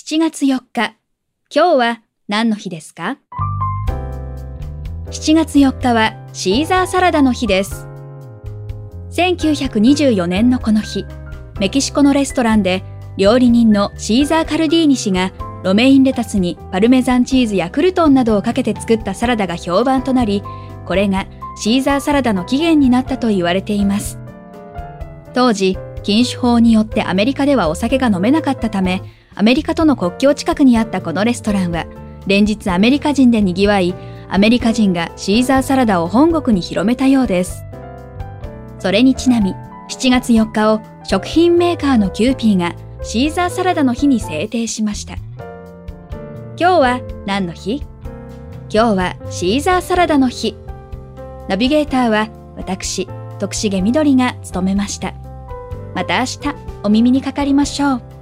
7月4日、今日は何の日ですか ?7 月4日はシーザーサラダの日です。1924年のこの日、メキシコのレストランで料理人のシーザー・カルディーニ氏がロメインレタスにパルメザンチーズやクルトンなどをかけて作ったサラダが評判となり、これがシーザーサラダの起源になったと言われています。当時、禁酒法によってアメリカではお酒が飲めなかったため、アメリカとの国境近くにあったこのレストランは、連日アメリカ人で賑わい、アメリカ人がシーザーサラダを本国に広めたようです。それにちなみ、7月4日を食品メーカーのキューピーがシーザーサラダの日に制定しました。今日は何の日？今日はシーザーサラダの日。ナビゲーターは私、徳重みどりが務めました。また明日お耳にかかりましょう。